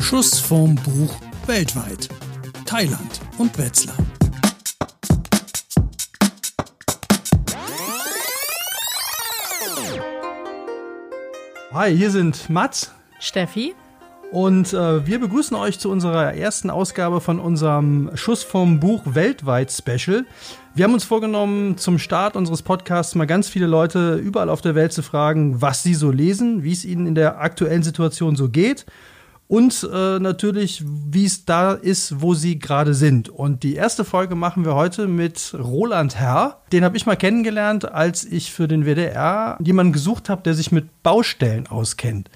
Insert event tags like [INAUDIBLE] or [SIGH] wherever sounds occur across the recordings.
Schuss vom Buch weltweit. Thailand und Wetzlar. Hi, hier sind Mats, Steffi und äh, wir begrüßen euch zu unserer ersten Ausgabe von unserem Schuss vom Buch weltweit Special. Wir haben uns vorgenommen, zum Start unseres Podcasts mal ganz viele Leute überall auf der Welt zu fragen, was sie so lesen, wie es ihnen in der aktuellen Situation so geht und äh, natürlich, wie es da ist, wo sie gerade sind. Und die erste Folge machen wir heute mit Roland Herr. Den habe ich mal kennengelernt, als ich für den WDR jemanden gesucht habe, der sich mit Baustellen auskennt.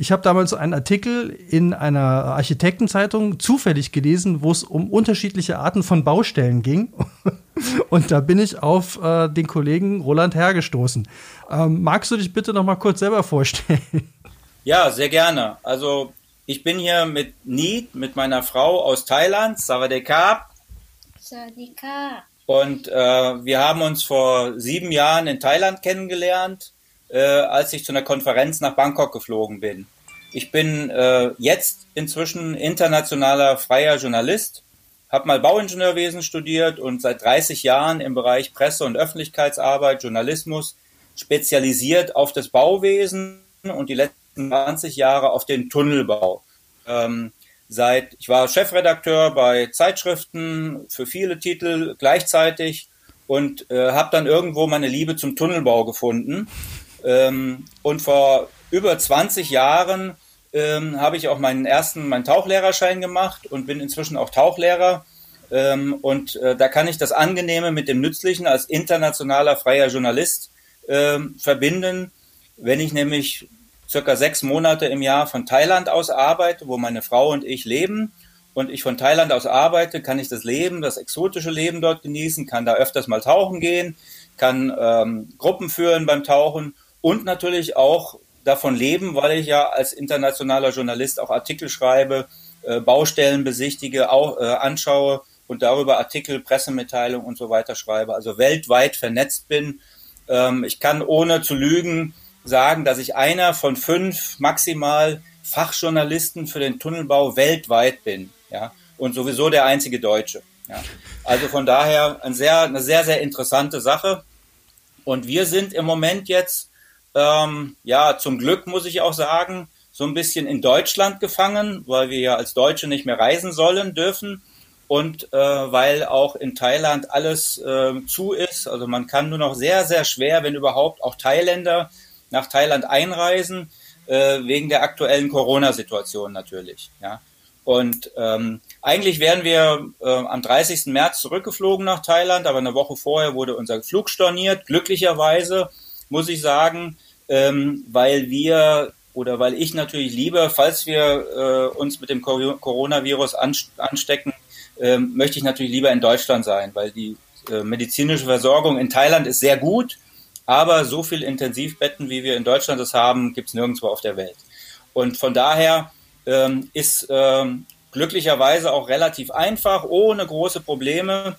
Ich habe damals einen Artikel in einer Architektenzeitung zufällig gelesen, wo es um unterschiedliche Arten von Baustellen ging. [LAUGHS] Und da bin ich auf äh, den Kollegen Roland hergestoßen. Ähm, magst du dich bitte noch mal kurz selber vorstellen? [LAUGHS] Ja, sehr gerne. Also ich bin hier mit Need, mit meiner Frau aus Thailand, Savadekap. Savadekap. Und äh, wir haben uns vor sieben Jahren in Thailand kennengelernt äh, als ich zu einer Konferenz nach Bangkok geflogen bin. Ich bin äh, jetzt inzwischen internationaler freier Journalist, habe mal Bauingenieurwesen studiert und seit 30 Jahren im Bereich Presse- und Öffentlichkeitsarbeit, Journalismus spezialisiert auf das Bauwesen und die letzten 20 Jahre auf den Tunnelbau. Ähm, seit ich war Chefredakteur bei Zeitschriften für viele Titel gleichzeitig und äh, habe dann irgendwo meine Liebe zum Tunnelbau gefunden ähm, und vor über 20 Jahren ähm, habe ich auch meinen ersten, meinen Tauchlehrerschein gemacht und bin inzwischen auch Tauchlehrer. Ähm, und äh, da kann ich das Angenehme mit dem Nützlichen als internationaler freier Journalist ähm, verbinden. Wenn ich nämlich circa sechs Monate im Jahr von Thailand aus arbeite, wo meine Frau und ich leben, und ich von Thailand aus arbeite, kann ich das Leben, das exotische Leben dort genießen, kann da öfters mal tauchen gehen, kann ähm, Gruppen führen beim Tauchen und natürlich auch davon leben, weil ich ja als internationaler Journalist auch Artikel schreibe, äh, Baustellen besichtige, auch, äh, anschaue und darüber Artikel, Pressemitteilungen und so weiter schreibe. Also weltweit vernetzt bin. Ähm, ich kann ohne zu lügen sagen, dass ich einer von fünf maximal Fachjournalisten für den Tunnelbau weltweit bin. Ja, und sowieso der einzige Deutsche. Ja. Also von daher ein sehr, eine sehr, sehr interessante Sache. Und wir sind im Moment jetzt ähm, ja, zum Glück muss ich auch sagen, so ein bisschen in Deutschland gefangen, weil wir ja als Deutsche nicht mehr reisen sollen dürfen und äh, weil auch in Thailand alles äh, zu ist. Also man kann nur noch sehr, sehr schwer, wenn überhaupt, auch Thailänder nach Thailand einreisen, äh, wegen der aktuellen Corona-Situation natürlich. Ja. Und ähm, eigentlich wären wir äh, am 30. März zurückgeflogen nach Thailand, aber eine Woche vorher wurde unser Flug storniert. Glücklicherweise muss ich sagen, ähm, weil wir oder weil ich natürlich lieber, falls wir äh, uns mit dem Coronavirus anstecken, ähm, möchte ich natürlich lieber in Deutschland sein, weil die äh, medizinische Versorgung in Thailand ist sehr gut, aber so viel Intensivbetten, wie wir in Deutschland es haben, gibt es nirgendwo auf der Welt. Und von daher ähm, ist ähm, glücklicherweise auch relativ einfach, ohne große Probleme,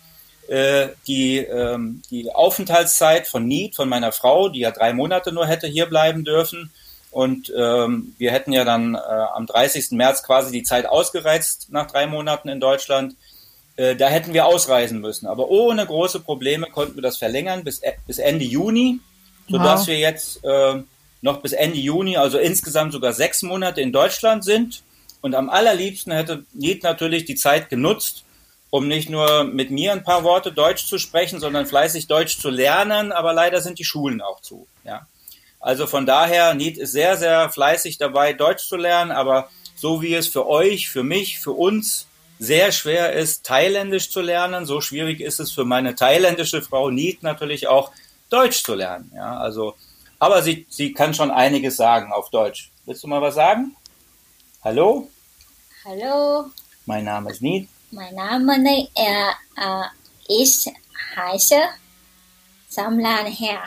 äh, die, ähm, die Aufenthaltszeit von Need, von meiner Frau, die ja drei Monate nur hätte hier bleiben dürfen. Und ähm, wir hätten ja dann äh, am 30. März quasi die Zeit ausgereizt nach drei Monaten in Deutschland. Äh, da hätten wir ausreisen müssen. Aber ohne große Probleme konnten wir das verlängern bis, äh, bis Ende Juni, sodass wow. wir jetzt äh, noch bis Ende Juni, also insgesamt sogar sechs Monate in Deutschland sind. Und am allerliebsten hätte Need natürlich die Zeit genutzt, um nicht nur mit mir ein paar Worte Deutsch zu sprechen, sondern fleißig Deutsch zu lernen, aber leider sind die Schulen auch zu. Ja. Also von daher, Need ist sehr, sehr fleißig dabei, Deutsch zu lernen, aber so wie es für euch, für mich, für uns sehr schwer ist, Thailändisch zu lernen, so schwierig ist es für meine thailändische Frau Need natürlich auch, Deutsch zu lernen. Ja, also, aber sie, sie kann schon einiges sagen auf Deutsch. Willst du mal was sagen? Hallo? Hallo. Mein Name ist Need. Mein Name äh, ist heiße Samlan Herr.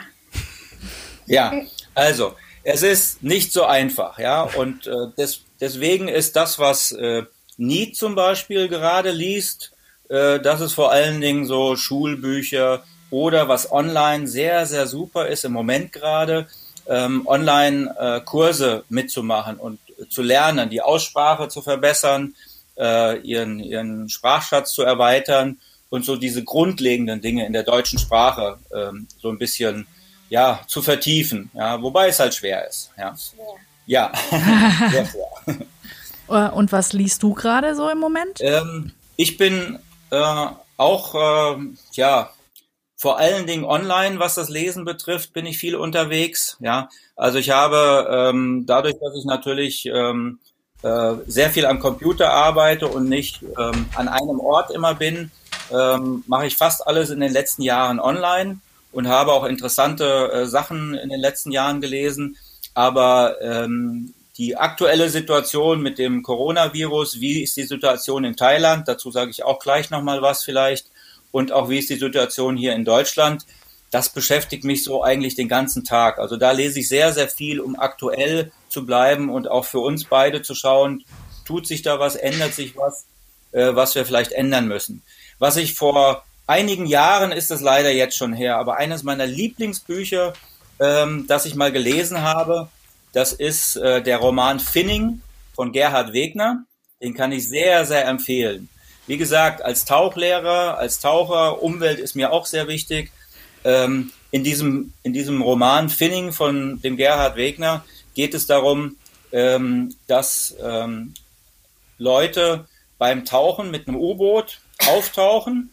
Ja, also es ist nicht so einfach, ja, und äh, des, deswegen ist das, was äh, Need zum Beispiel gerade liest, äh, das ist vor allen Dingen so Schulbücher oder was online sehr, sehr super ist im Moment gerade, ähm, Online-Kurse äh, mitzumachen und zu lernen, die Aussprache zu verbessern, äh, ihren, ihren Sprachschatz zu erweitern und so diese grundlegenden Dinge in der deutschen Sprache ähm, so ein bisschen ja, zu vertiefen, ja, wobei es halt schwer ist. Ja, ja. [LAUGHS] sehr schwer. [LAUGHS] Äh, und was liest du gerade so im Moment? Ähm, ich bin äh, auch, äh, ja, vor allen Dingen online, was das Lesen betrifft, bin ich viel unterwegs. Ja, also ich habe ähm, dadurch, dass ich natürlich ähm, äh, sehr viel am Computer arbeite und nicht ähm, an einem Ort immer bin, ähm, mache ich fast alles in den letzten Jahren online und habe auch interessante äh, Sachen in den letzten Jahren gelesen. Aber ähm, die aktuelle Situation mit dem Coronavirus, wie ist die Situation in Thailand? Dazu sage ich auch gleich nochmal was vielleicht. Und auch wie ist die Situation hier in Deutschland? Das beschäftigt mich so eigentlich den ganzen Tag. Also da lese ich sehr, sehr viel, um aktuell zu bleiben und auch für uns beide zu schauen, tut sich da was, ändert sich was, äh, was wir vielleicht ändern müssen. Was ich vor einigen Jahren ist das leider jetzt schon her, aber eines meiner Lieblingsbücher, ähm, das ich mal gelesen habe, das ist äh, der Roman Finning von Gerhard Wegner. Den kann ich sehr, sehr empfehlen. Wie gesagt, als Tauchlehrer, als Taucher, Umwelt ist mir auch sehr wichtig. Ähm, in, diesem, in diesem Roman Finning von dem Gerhard Wegner geht es darum, ähm, dass ähm, Leute beim Tauchen mit einem U-Boot auftauchen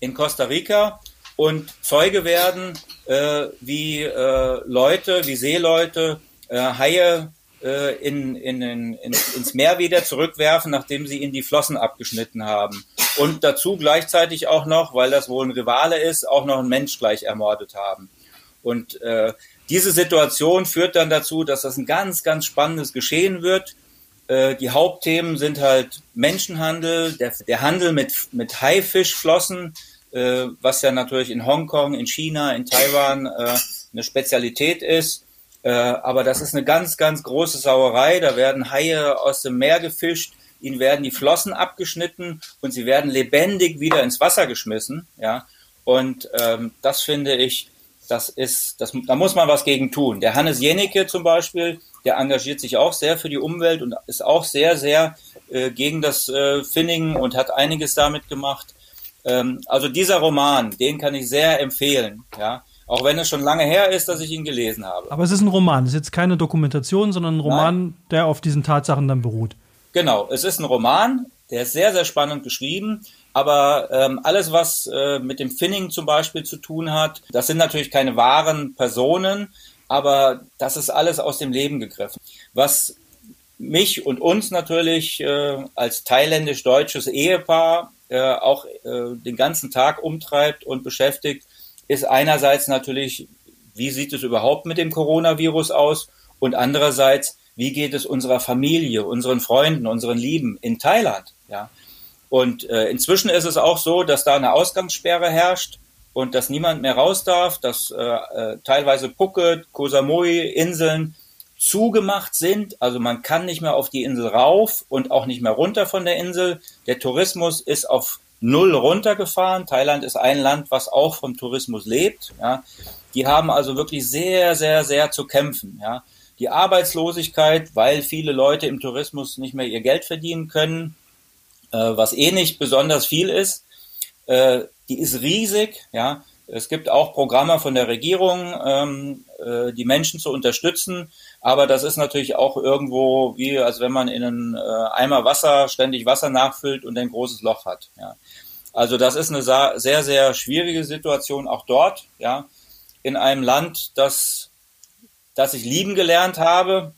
in Costa Rica und Zeuge werden, äh, wie äh, Leute, wie Seeleute äh, Haie in, in, in, ins Meer wieder zurückwerfen, nachdem sie ihnen die Flossen abgeschnitten haben. Und dazu gleichzeitig auch noch, weil das wohl ein Rivale ist, auch noch einen Mensch gleich ermordet haben. Und äh, diese Situation führt dann dazu, dass das ein ganz, ganz spannendes Geschehen wird. Äh, die Hauptthemen sind halt Menschenhandel, der, der Handel mit, mit Haifischflossen, äh, was ja natürlich in Hongkong, in China, in Taiwan äh, eine Spezialität ist. Äh, aber das ist eine ganz, ganz große Sauerei. Da werden Haie aus dem Meer gefischt, ihnen werden die Flossen abgeschnitten und sie werden lebendig wieder ins Wasser geschmissen. Ja, und ähm, das finde ich, das ist, das, da muss man was gegen tun. Der Hannes Jennecke zum Beispiel, der engagiert sich auch sehr für die Umwelt und ist auch sehr, sehr äh, gegen das äh, Finningen und hat einiges damit gemacht. Ähm, also dieser Roman, den kann ich sehr empfehlen. Ja, auch wenn es schon lange her ist, dass ich ihn gelesen habe. Aber es ist ein Roman, es ist jetzt keine Dokumentation, sondern ein Roman, Nein. der auf diesen Tatsachen dann beruht. Genau, es ist ein Roman, der ist sehr, sehr spannend geschrieben. Aber ähm, alles, was äh, mit dem Finning zum Beispiel zu tun hat, das sind natürlich keine wahren Personen, aber das ist alles aus dem Leben gegriffen. Was mich und uns natürlich äh, als thailändisch-deutsches Ehepaar äh, auch äh, den ganzen Tag umtreibt und beschäftigt, ist einerseits natürlich, wie sieht es überhaupt mit dem Coronavirus aus? Und andererseits, wie geht es unserer Familie, unseren Freunden, unseren Lieben in Thailand? Ja. Und äh, inzwischen ist es auch so, dass da eine Ausgangssperre herrscht und dass niemand mehr raus darf, dass äh, äh, teilweise Phuket, Koh Samui, Inseln zugemacht sind. Also man kann nicht mehr auf die Insel rauf und auch nicht mehr runter von der Insel. Der Tourismus ist auf null runtergefahren. Thailand ist ein Land, was auch vom Tourismus lebt. Ja. Die haben also wirklich sehr, sehr, sehr zu kämpfen. Ja. Die Arbeitslosigkeit, weil viele Leute im Tourismus nicht mehr ihr Geld verdienen können, äh, was eh nicht besonders viel ist, äh, die ist riesig. Ja. Es gibt auch Programme von der Regierung, ähm, äh, die Menschen zu unterstützen. Aber das ist natürlich auch irgendwo wie, als wenn man in einen äh, Eimer Wasser ständig Wasser nachfüllt und ein großes Loch hat. Ja. Also das ist eine sehr, sehr schwierige Situation auch dort, ja, in einem Land, das, das ich lieben gelernt habe.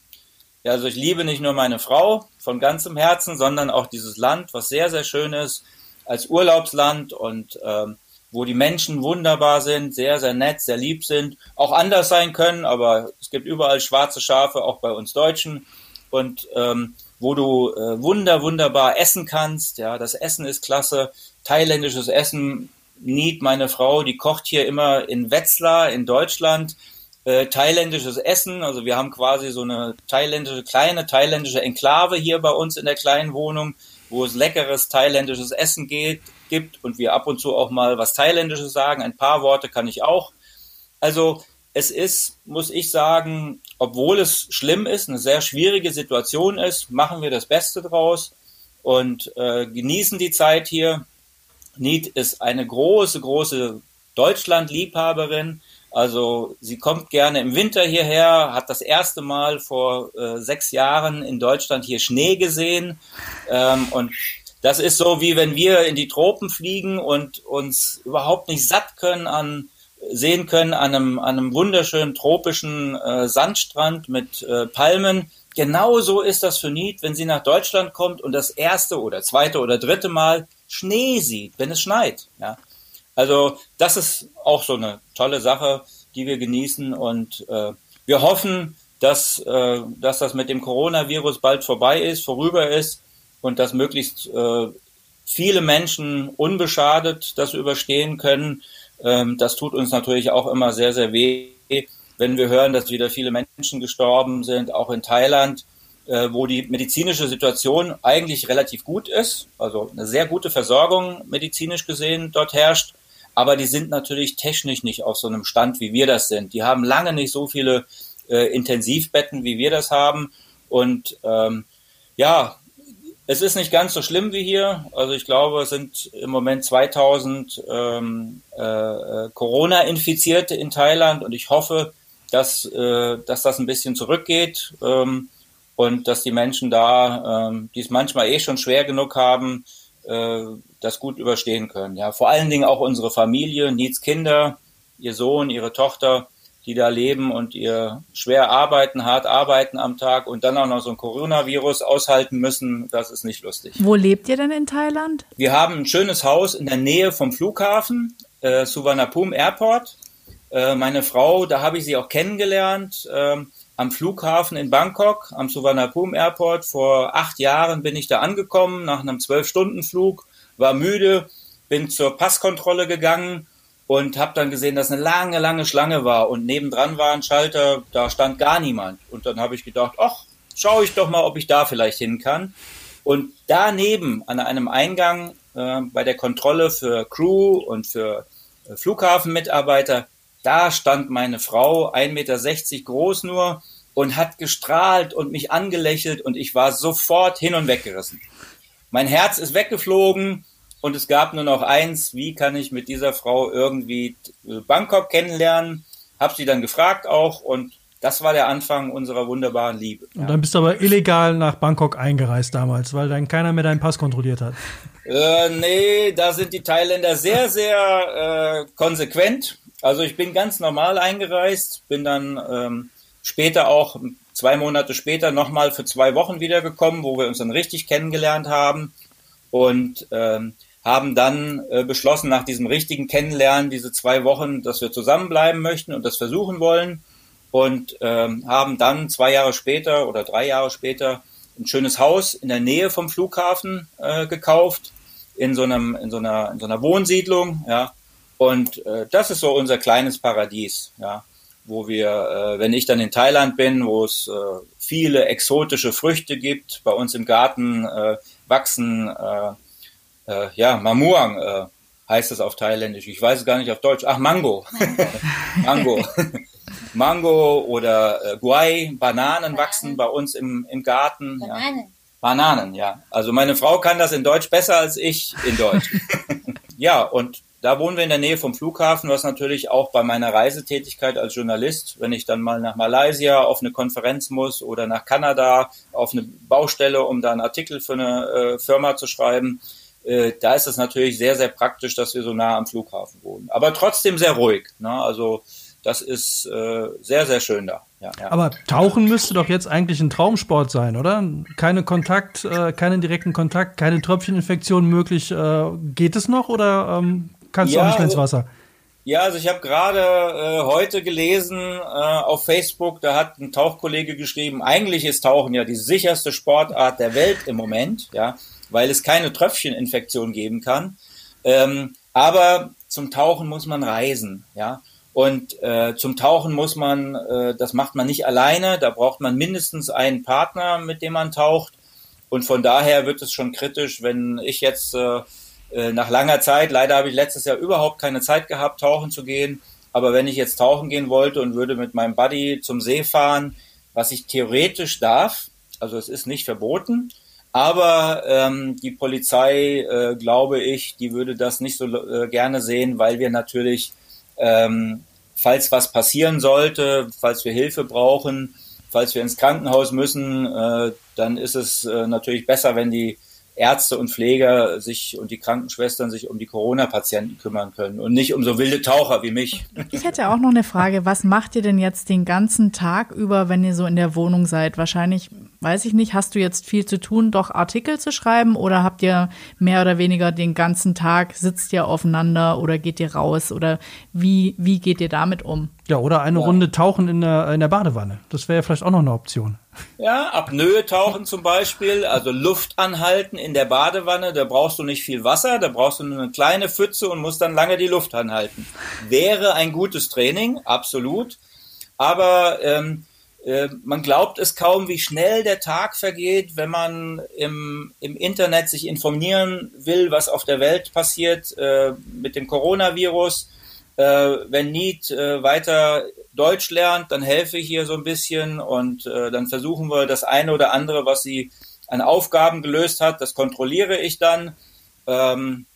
Ja, also ich liebe nicht nur meine Frau von ganzem Herzen, sondern auch dieses Land, was sehr, sehr schön ist als Urlaubsland und ähm, wo die Menschen wunderbar sind, sehr, sehr nett, sehr lieb sind, auch anders sein können, aber es gibt überall schwarze Schafe, auch bei uns Deutschen. Und ähm, wo du äh, wunder, wunderbar essen kannst. Ja, das Essen ist klasse. Thailändisches Essen. Niet, meine Frau, die kocht hier immer in Wetzlar in Deutschland. Äh, thailändisches Essen. Also wir haben quasi so eine thailändische, kleine thailändische Enklave hier bei uns in der kleinen Wohnung, wo es leckeres thailändisches Essen geht, gibt und wir ab und zu auch mal was Thailändisches sagen. Ein paar Worte kann ich auch. Also es ist, muss ich sagen, obwohl es schlimm ist, eine sehr schwierige Situation ist, machen wir das Beste draus und äh, genießen die Zeit hier. Nied ist eine große, große Deutschland-Liebhaberin. Also sie kommt gerne im Winter hierher, hat das erste Mal vor äh, sechs Jahren in Deutschland hier Schnee gesehen. Ähm, und das ist so, wie wenn wir in die Tropen fliegen und uns überhaupt nicht satt können an sehen können an einem, an einem wunderschönen tropischen äh, Sandstrand mit äh, Palmen. Genauso ist das für Nied, wenn sie nach Deutschland kommt und das erste oder zweite oder dritte Mal Schnee sieht, wenn es schneit. Ja. Also das ist auch so eine tolle Sache, die wir genießen und äh, wir hoffen, dass, äh, dass das mit dem Coronavirus bald vorbei ist, vorüber ist und dass möglichst äh, viele Menschen unbeschadet das überstehen können. Ähm, das tut uns natürlich auch immer sehr, sehr weh, wenn wir hören, dass wieder viele Menschen gestorben sind, auch in Thailand, äh, wo die medizinische Situation eigentlich relativ gut ist, also eine sehr gute Versorgung medizinisch gesehen dort herrscht. Aber die sind natürlich technisch nicht auf so einem Stand, wie wir das sind. Die haben lange nicht so viele äh, Intensivbetten, wie wir das haben. Und ähm, ja, es ist nicht ganz so schlimm wie hier. Also ich glaube, es sind im Moment 2000 ähm, äh, äh, Corona-Infizierte in Thailand und ich hoffe, dass, äh, dass das ein bisschen zurückgeht ähm, und dass die Menschen da, ähm, die es manchmal eh schon schwer genug haben, äh, das gut überstehen können. Ja, vor allen Dingen auch unsere Familie, Nieds Kinder, ihr Sohn, ihre Tochter die da leben und ihr schwer arbeiten, hart arbeiten am Tag und dann auch noch so ein Coronavirus aushalten müssen, das ist nicht lustig. Wo lebt ihr denn in Thailand? Wir haben ein schönes Haus in der Nähe vom Flughafen, äh, Suvarnabhumi Airport. Äh, meine Frau, da habe ich sie auch kennengelernt, äh, am Flughafen in Bangkok, am Suvarnabhumi Airport. Vor acht Jahren bin ich da angekommen, nach einem Zwölf-Stunden-Flug, war müde, bin zur Passkontrolle gegangen und habe dann gesehen, dass eine lange, lange Schlange war und nebendran war ein Schalter, da stand gar niemand. Und dann habe ich gedacht, ach, schaue ich doch mal, ob ich da vielleicht hin kann. Und daneben an einem Eingang äh, bei der Kontrolle für Crew und für äh, Flughafenmitarbeiter, da stand meine Frau, 1,60 Meter groß nur, und hat gestrahlt und mich angelächelt und ich war sofort hin und weggerissen. Mein Herz ist weggeflogen und es gab nur noch eins, wie kann ich mit dieser Frau irgendwie Bangkok kennenlernen? Hab sie dann gefragt auch und das war der Anfang unserer wunderbaren Liebe. Und dann bist du aber illegal nach Bangkok eingereist damals, weil dann keiner mehr deinen Pass kontrolliert hat. [LAUGHS] Äh, nee, da sind die Thailänder sehr, sehr äh, konsequent. Also ich bin ganz normal eingereist, bin dann ähm, später auch zwei Monate später nochmal für zwei Wochen wiedergekommen, wo wir uns dann richtig kennengelernt haben. Und ähm, haben dann äh, beschlossen, nach diesem richtigen Kennenlernen, diese zwei Wochen, dass wir zusammenbleiben möchten und das versuchen wollen. Und ähm, haben dann zwei Jahre später oder drei Jahre später ein schönes Haus in der Nähe vom Flughafen äh, gekauft, in so, einem, in, so einer, in so einer Wohnsiedlung. Ja. Und äh, das ist so unser kleines Paradies, ja, wo wir, äh, wenn ich dann in Thailand bin, wo es äh, viele exotische Früchte gibt, bei uns im Garten äh, wachsen äh, äh, ja, Mamuang äh, heißt es auf Thailändisch. Ich weiß es gar nicht auf Deutsch. Ach, Mango. Mango. [LAUGHS] Mango oder äh, Guay, Bananen wachsen bei uns im, im Garten. Bananen. Ja. Bananen, ja. Also meine Frau kann das in Deutsch besser als ich in Deutsch. [LAUGHS] ja, und da wohnen wir in der Nähe vom Flughafen, was natürlich auch bei meiner Reisetätigkeit als Journalist, wenn ich dann mal nach Malaysia auf eine Konferenz muss oder nach Kanada auf eine Baustelle, um da einen Artikel für eine äh, Firma zu schreiben, äh, da ist es natürlich sehr, sehr praktisch, dass wir so nah am Flughafen wohnen. Aber trotzdem sehr ruhig. Ne? Also das ist äh, sehr, sehr schön da. Ja, ja. Aber Tauchen müsste doch jetzt eigentlich ein Traumsport sein, oder? Keine Kontakt, äh, keinen direkten Kontakt, keine Tröpfcheninfektion möglich. Äh, geht es noch oder ähm, kannst ja, du auch nicht mehr ins Wasser? Ja, also ich habe gerade äh, heute gelesen äh, auf Facebook, da hat ein Tauchkollege geschrieben, eigentlich ist Tauchen ja die sicherste Sportart der Welt im Moment. Ja, weil es keine Tröpfcheninfektion geben kann. Ähm, aber zum Tauchen muss man reisen, ja. Und äh, zum Tauchen muss man, äh, das macht man nicht alleine, da braucht man mindestens einen Partner, mit dem man taucht. Und von daher wird es schon kritisch, wenn ich jetzt äh, äh nach langer Zeit, leider habe ich letztes Jahr überhaupt keine Zeit gehabt, tauchen zu gehen, Aber wenn ich jetzt tauchen gehen wollte und würde mit meinem Buddy zum See fahren, was ich theoretisch darf, also es ist nicht verboten, aber ähm, die Polizei, äh, glaube ich, die würde das nicht so äh, gerne sehen, weil wir natürlich, ähm, falls was passieren sollte, falls wir Hilfe brauchen, falls wir ins Krankenhaus müssen, äh, dann ist es äh, natürlich besser, wenn die Ärzte und Pfleger sich und die Krankenschwestern sich um die Corona-Patienten kümmern können und nicht um so wilde Taucher wie mich. Ich hätte auch noch eine Frage. Was macht ihr denn jetzt den ganzen Tag über, wenn ihr so in der Wohnung seid? Wahrscheinlich, weiß ich nicht, hast du jetzt viel zu tun, doch Artikel zu schreiben oder habt ihr mehr oder weniger den ganzen Tag, sitzt ihr aufeinander oder geht ihr raus oder wie, wie geht ihr damit um? Ja, oder eine ja. Runde tauchen in der, in der Badewanne. Das wäre ja vielleicht auch noch eine Option. Ja, Apnoe tauchen zum Beispiel, also Luft anhalten in der Badewanne, da brauchst du nicht viel Wasser, da brauchst du nur eine kleine Pfütze und musst dann lange die Luft anhalten. Wäre ein gutes Training, absolut. Aber ähm, äh, man glaubt es kaum, wie schnell der Tag vergeht, wenn man im, im Internet sich informieren will, was auf der Welt passiert äh, mit dem Coronavirus äh, wenn Need äh, weiter Deutsch lernt, dann helfe ich hier so ein bisschen und äh, dann versuchen wir das eine oder andere, was sie an Aufgaben gelöst hat, das kontrolliere ich dann. Ähm,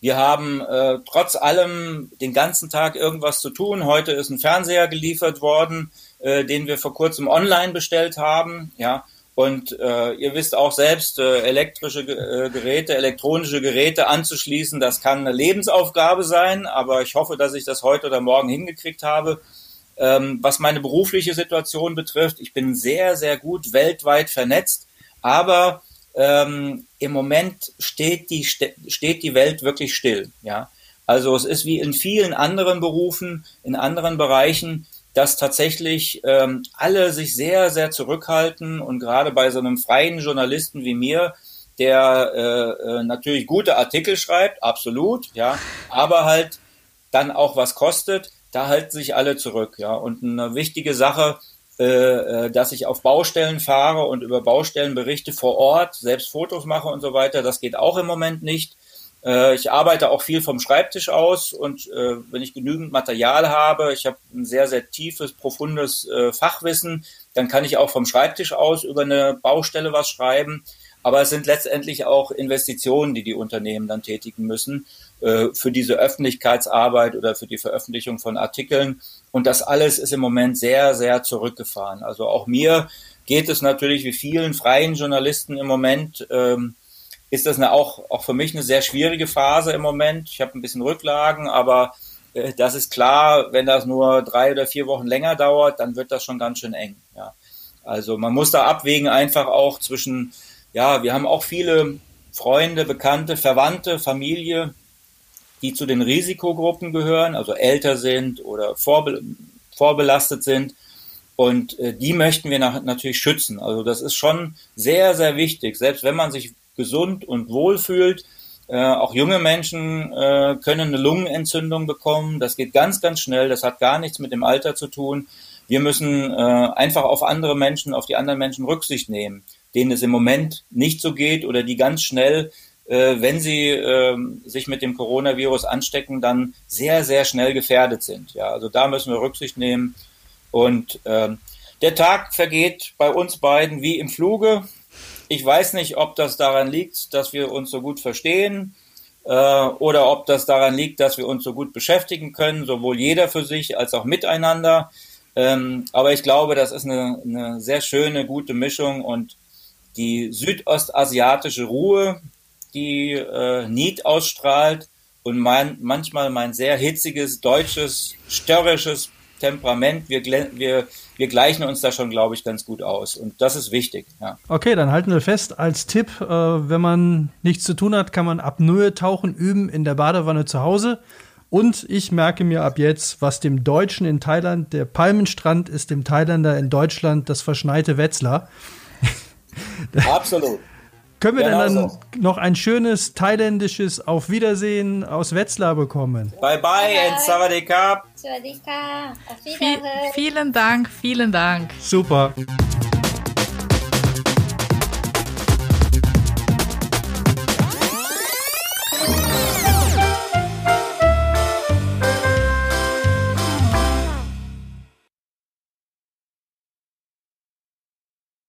wir haben äh, trotz allem den ganzen Tag irgendwas zu tun. Heute ist ein Fernseher geliefert worden, äh, den wir vor kurzem online bestellt haben. Ja, und äh, ihr wisst auch selbst, äh, elektrische äh, Geräte, elektronische Geräte anzuschließen, das kann eine Lebensaufgabe sein, aber ich hoffe, dass ich das heute oder morgen hingekriegt habe. Ähm, was meine berufliche Situation betrifft, ich bin sehr, sehr gut weltweit vernetzt, aber ähm, im Moment steht die, steht die Welt wirklich still. Ja? Also es ist wie in vielen anderen Berufen, in anderen Bereichen, dass tatsächlich ähm, alle sich sehr, sehr zurückhalten und gerade bei so einem freien Journalisten wie mir, der äh, äh, natürlich gute Artikel schreibt, absolut, ja, aber halt dann auch was kostet, da halten sich alle zurück, ja. Und eine wichtige Sache, dass ich auf Baustellen fahre und über Baustellen berichte vor Ort, selbst Fotos mache und so weiter, das geht auch im Moment nicht. Äh, ich arbeite auch viel vom Schreibtisch aus und äh, wenn ich genügend Material habe, ich habe ein sehr, sehr tiefes, profundes äh, Fachwissen, dann kann ich auch vom Schreibtisch aus über eine Baustelle was schreiben. Aber es sind letztendlich auch Investitionen, die die Unternehmen dann tätigen müssen äh, für diese Öffentlichkeitsarbeit oder für die Veröffentlichung von Artikeln. Und das alles ist im Moment sehr, sehr zurückgefahren. Also auch mir geht es natürlich wie vielen freien Journalisten im Moment. Ähm, ist das eine, auch, auch für mich eine sehr schwierige Phase im Moment. Ich habe ein bisschen Rücklagen, aber äh, das ist klar, wenn das nur drei oder vier Wochen länger dauert, dann wird das schon ganz schön eng. Ja. Also man muss da abwägen einfach auch zwischen, ja, wir haben auch viele Freunde, Bekannte, Verwandte, Familie, die zu den Risikogruppen gehören, also älter sind oder vorbe vorbelastet sind. Und äh, die möchten wir nach, natürlich schützen. Also das ist schon sehr, sehr wichtig. Selbst wenn man sich gesund und wohl fühlt. Äh, auch junge Menschen äh, können eine Lungenentzündung bekommen. Das geht ganz, ganz schnell. Das hat gar nichts mit dem Alter zu tun. Wir müssen äh, einfach auf andere Menschen, auf die anderen Menschen Rücksicht nehmen, denen es im Moment nicht so geht oder die ganz schnell, äh, wenn sie äh, sich mit dem Coronavirus anstecken, dann sehr, sehr schnell gefährdet sind. Ja, also da müssen wir Rücksicht nehmen. Und äh, der Tag vergeht bei uns beiden wie im Fluge. Ich weiß nicht, ob das daran liegt, dass wir uns so gut verstehen äh, oder ob das daran liegt, dass wir uns so gut beschäftigen können, sowohl jeder für sich als auch miteinander. Ähm, aber ich glaube, das ist eine, eine sehr schöne, gute Mischung und die südostasiatische Ruhe, die äh, Niet ausstrahlt und mein, manchmal mein sehr hitziges, deutsches, störrisches Temperament. Wir, wir, wir gleichen uns da schon, glaube ich, ganz gut aus. Und das ist wichtig. Ja. Okay, dann halten wir fest als Tipp, äh, wenn man nichts zu tun hat, kann man ab Null tauchen üben in der Badewanne zu Hause. Und ich merke mir ab jetzt, was dem Deutschen in Thailand der Palmenstrand ist, dem Thailänder in Deutschland das verschneite Wetzlar. Absolut. Können wir genau denn dann so. noch ein schönes thailändisches Auf Wiedersehen aus Wetzlar bekommen? Bye bye, bye. and Sawadee Vielen Dank, vielen Dank. Super.